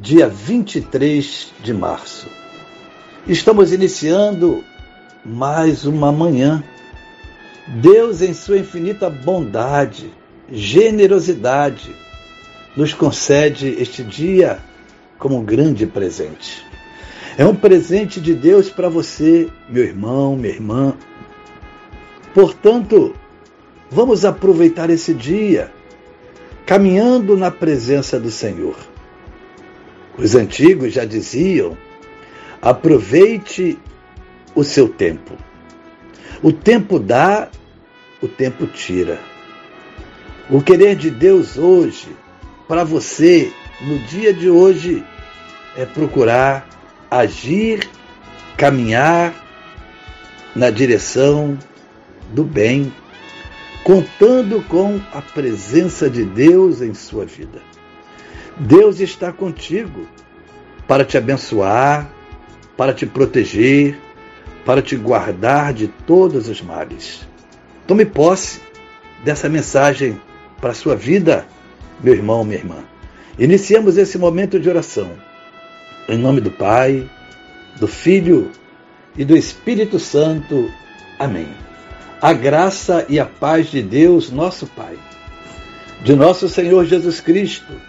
dia 23 de março. Estamos iniciando mais uma manhã. Deus, em sua infinita bondade, generosidade, nos concede este dia como um grande presente. É um presente de Deus para você, meu irmão, minha irmã. Portanto, vamos aproveitar esse dia caminhando na presença do Senhor. Os antigos já diziam: aproveite o seu tempo. O tempo dá, o tempo tira. O querer de Deus hoje, para você, no dia de hoje, é procurar agir, caminhar na direção do bem, contando com a presença de Deus em sua vida. Deus está contigo para te abençoar, para te proteger, para te guardar de todos os males. Tome posse dessa mensagem para a sua vida, meu irmão, minha irmã. Iniciemos esse momento de oração. Em nome do Pai, do Filho e do Espírito Santo. Amém. A graça e a paz de Deus, nosso Pai, de nosso Senhor Jesus Cristo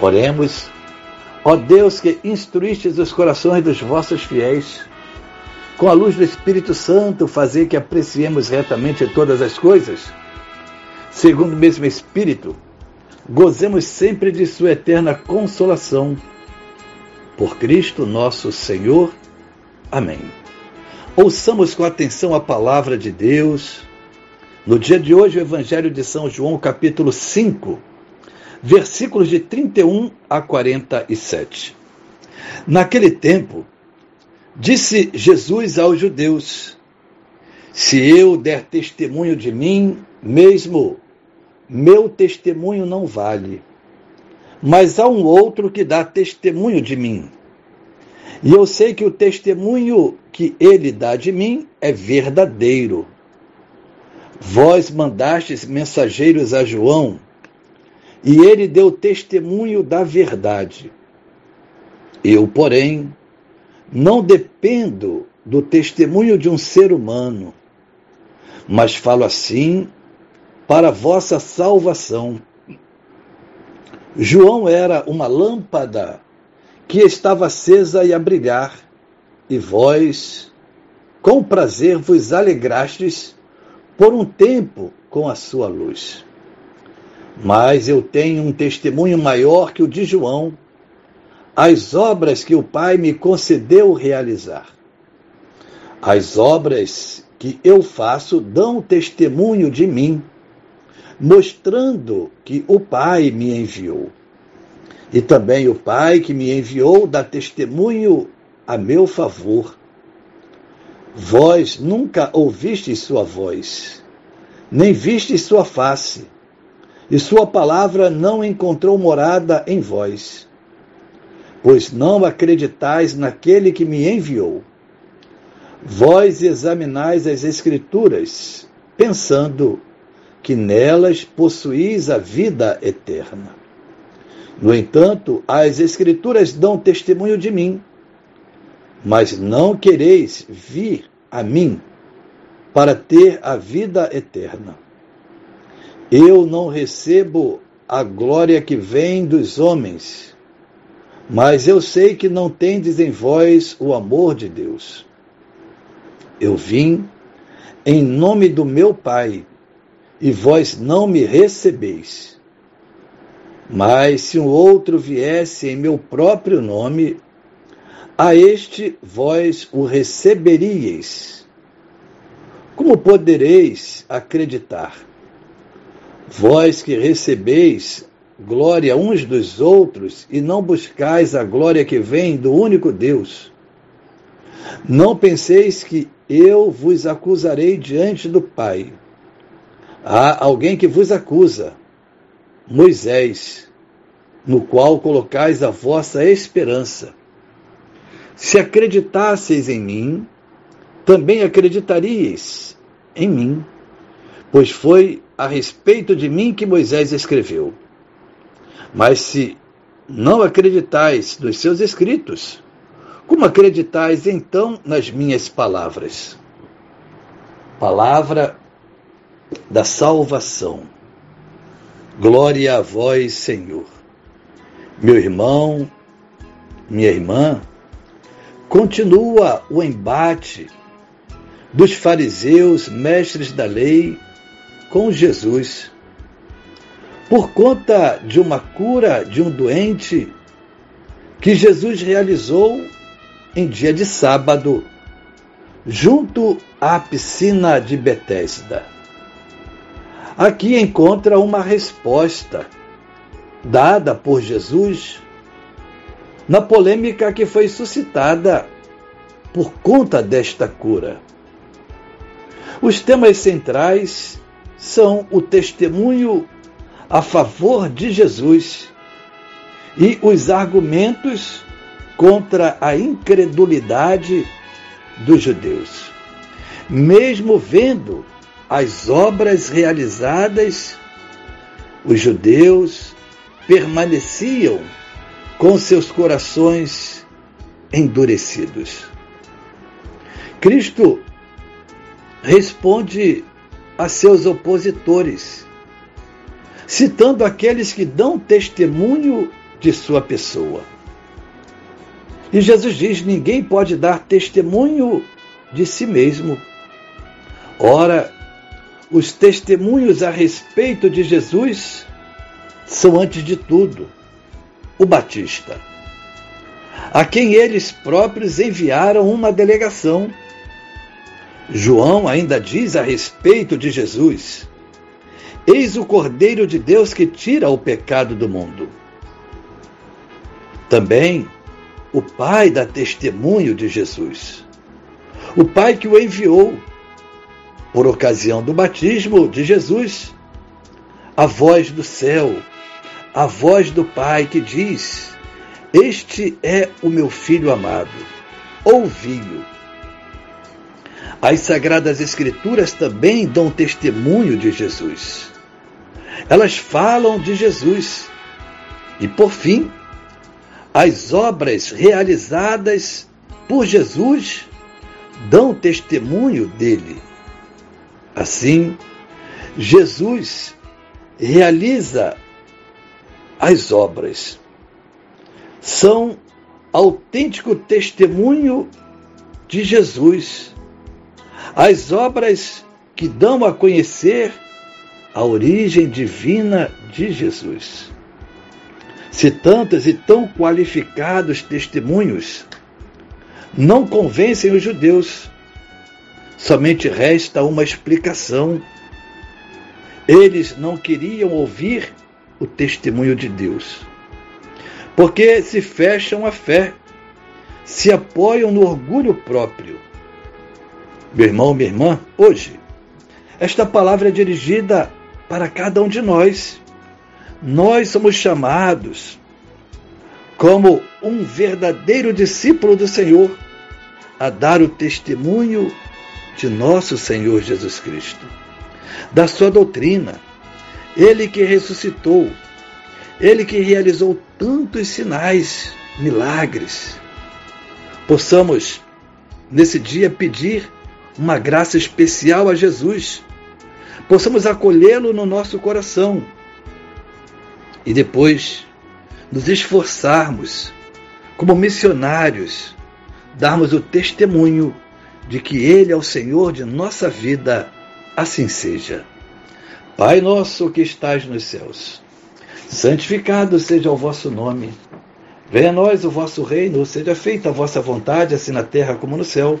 Oremos. Ó Deus que instruístes os corações dos vossos fiéis, com a luz do Espírito Santo, fazer que apreciemos retamente todas as coisas, segundo o mesmo Espírito, gozemos sempre de Sua eterna consolação. Por Cristo nosso Senhor. Amém. Ouçamos com atenção a palavra de Deus. No dia de hoje, o Evangelho de São João, capítulo 5 versículos de 31 a 47. Naquele tempo, disse Jesus aos judeus: Se eu der testemunho de mim mesmo, meu testemunho não vale. Mas há um outro que dá testemunho de mim. E eu sei que o testemunho que ele dá de mim é verdadeiro. Vós mandastes mensageiros a João e ele deu testemunho da verdade. Eu, porém, não dependo do testemunho de um ser humano, mas falo assim para vossa salvação. João era uma lâmpada que estava acesa e a brilhar, e vós, com prazer, vos alegrastes por um tempo com a sua luz. Mas eu tenho um testemunho maior que o de João, as obras que o Pai me concedeu realizar. As obras que eu faço dão testemunho de mim, mostrando que o Pai me enviou. E também o Pai que me enviou dá testemunho a meu favor. Vós nunca ouvistes sua voz, nem vistes sua face e sua palavra não encontrou morada em vós, pois não acreditais naquele que me enviou. Vós examinais as Escrituras, pensando que nelas possuís a vida eterna. No entanto, as Escrituras dão testemunho de mim, mas não quereis vir a mim para ter a vida eterna. Eu não recebo a glória que vem dos homens, Mas eu sei que não tendes em vós o amor de Deus. Eu vim em nome do meu Pai, e vós não me recebeis. Mas se um outro viesse em meu próprio nome, a este vós o receberíeis. Como podereis acreditar? Vós que recebeis glória uns dos outros e não buscais a glória que vem do único Deus. Não penseis que eu vos acusarei diante do Pai. Há alguém que vos acusa, Moisés, no qual colocais a vossa esperança. Se acreditasseis em mim, também acreditaríeis em mim, pois foi a respeito de mim que Moisés escreveu. Mas se não acreditais nos seus escritos, como acreditais então nas minhas palavras? Palavra da salvação. Glória a vós, Senhor. Meu irmão, minha irmã, continua o embate dos fariseus, mestres da lei, com Jesus por conta de uma cura de um doente que Jesus realizou em dia de sábado, junto à piscina de Betesda. Aqui encontra uma resposta dada por Jesus na polêmica que foi suscitada por conta desta cura. Os temas centrais são o testemunho a favor de Jesus e os argumentos contra a incredulidade dos judeus. Mesmo vendo as obras realizadas, os judeus permaneciam com seus corações endurecidos. Cristo responde a seus opositores citando aqueles que dão testemunho de sua pessoa. E Jesus diz: ninguém pode dar testemunho de si mesmo. Ora, os testemunhos a respeito de Jesus são, antes de tudo, o Batista, a quem eles próprios enviaram uma delegação. João ainda diz a respeito de Jesus: Eis o Cordeiro de Deus que tira o pecado do mundo. Também o Pai dá testemunho de Jesus. O Pai que o enviou por ocasião do batismo de Jesus. A voz do céu, a voz do Pai que diz: Este é o meu filho amado, ouvi-o. As Sagradas Escrituras também dão testemunho de Jesus. Elas falam de Jesus. E por fim, as obras realizadas por Jesus dão testemunho dele. Assim, Jesus realiza as obras. São autêntico testemunho de Jesus. As obras que dão a conhecer a origem divina de Jesus. Se tantos e tão qualificados testemunhos não convencem os judeus, somente resta uma explicação. Eles não queriam ouvir o testemunho de Deus, porque se fecham à fé, se apoiam no orgulho próprio. Meu irmão, minha irmã, hoje, esta palavra é dirigida para cada um de nós. Nós somos chamados, como um verdadeiro discípulo do Senhor, a dar o testemunho de nosso Senhor Jesus Cristo, da sua doutrina, ele que ressuscitou, ele que realizou tantos sinais, milagres. Possamos, nesse dia, pedir uma graça especial a Jesus possamos acolhê-lo no nosso coração e depois nos esforçarmos como missionários, darmos o testemunho de que Ele é o Senhor de nossa vida, assim seja. Pai nosso que estás nos céus, santificado seja o vosso nome. Venha a nós o vosso reino, seja feita a vossa vontade, assim na terra como no céu.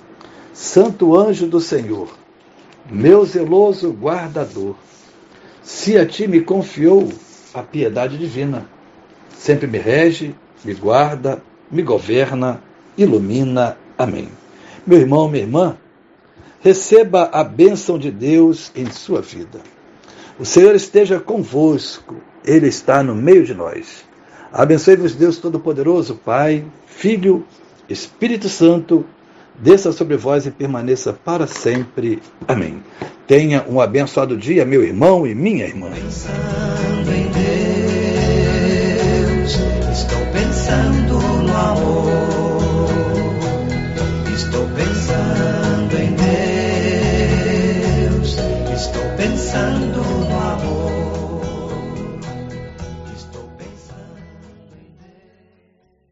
Santo anjo do Senhor, meu zeloso guardador, se a ti me confiou a piedade divina, sempre me rege, me guarda, me governa, ilumina. Amém. Meu irmão, minha irmã, receba a bênção de Deus em sua vida. O Senhor esteja convosco, Ele está no meio de nós. Abençoe-vos, Deus Todo-Poderoso, Pai, Filho, Espírito Santo, desça sobre vós e permaneça para sempre. Amém. Tenha um abençoado dia, meu irmão e minha irmã. Pensando em Deus, estou pensando no amor. Estou pensando em Deus, estou pensando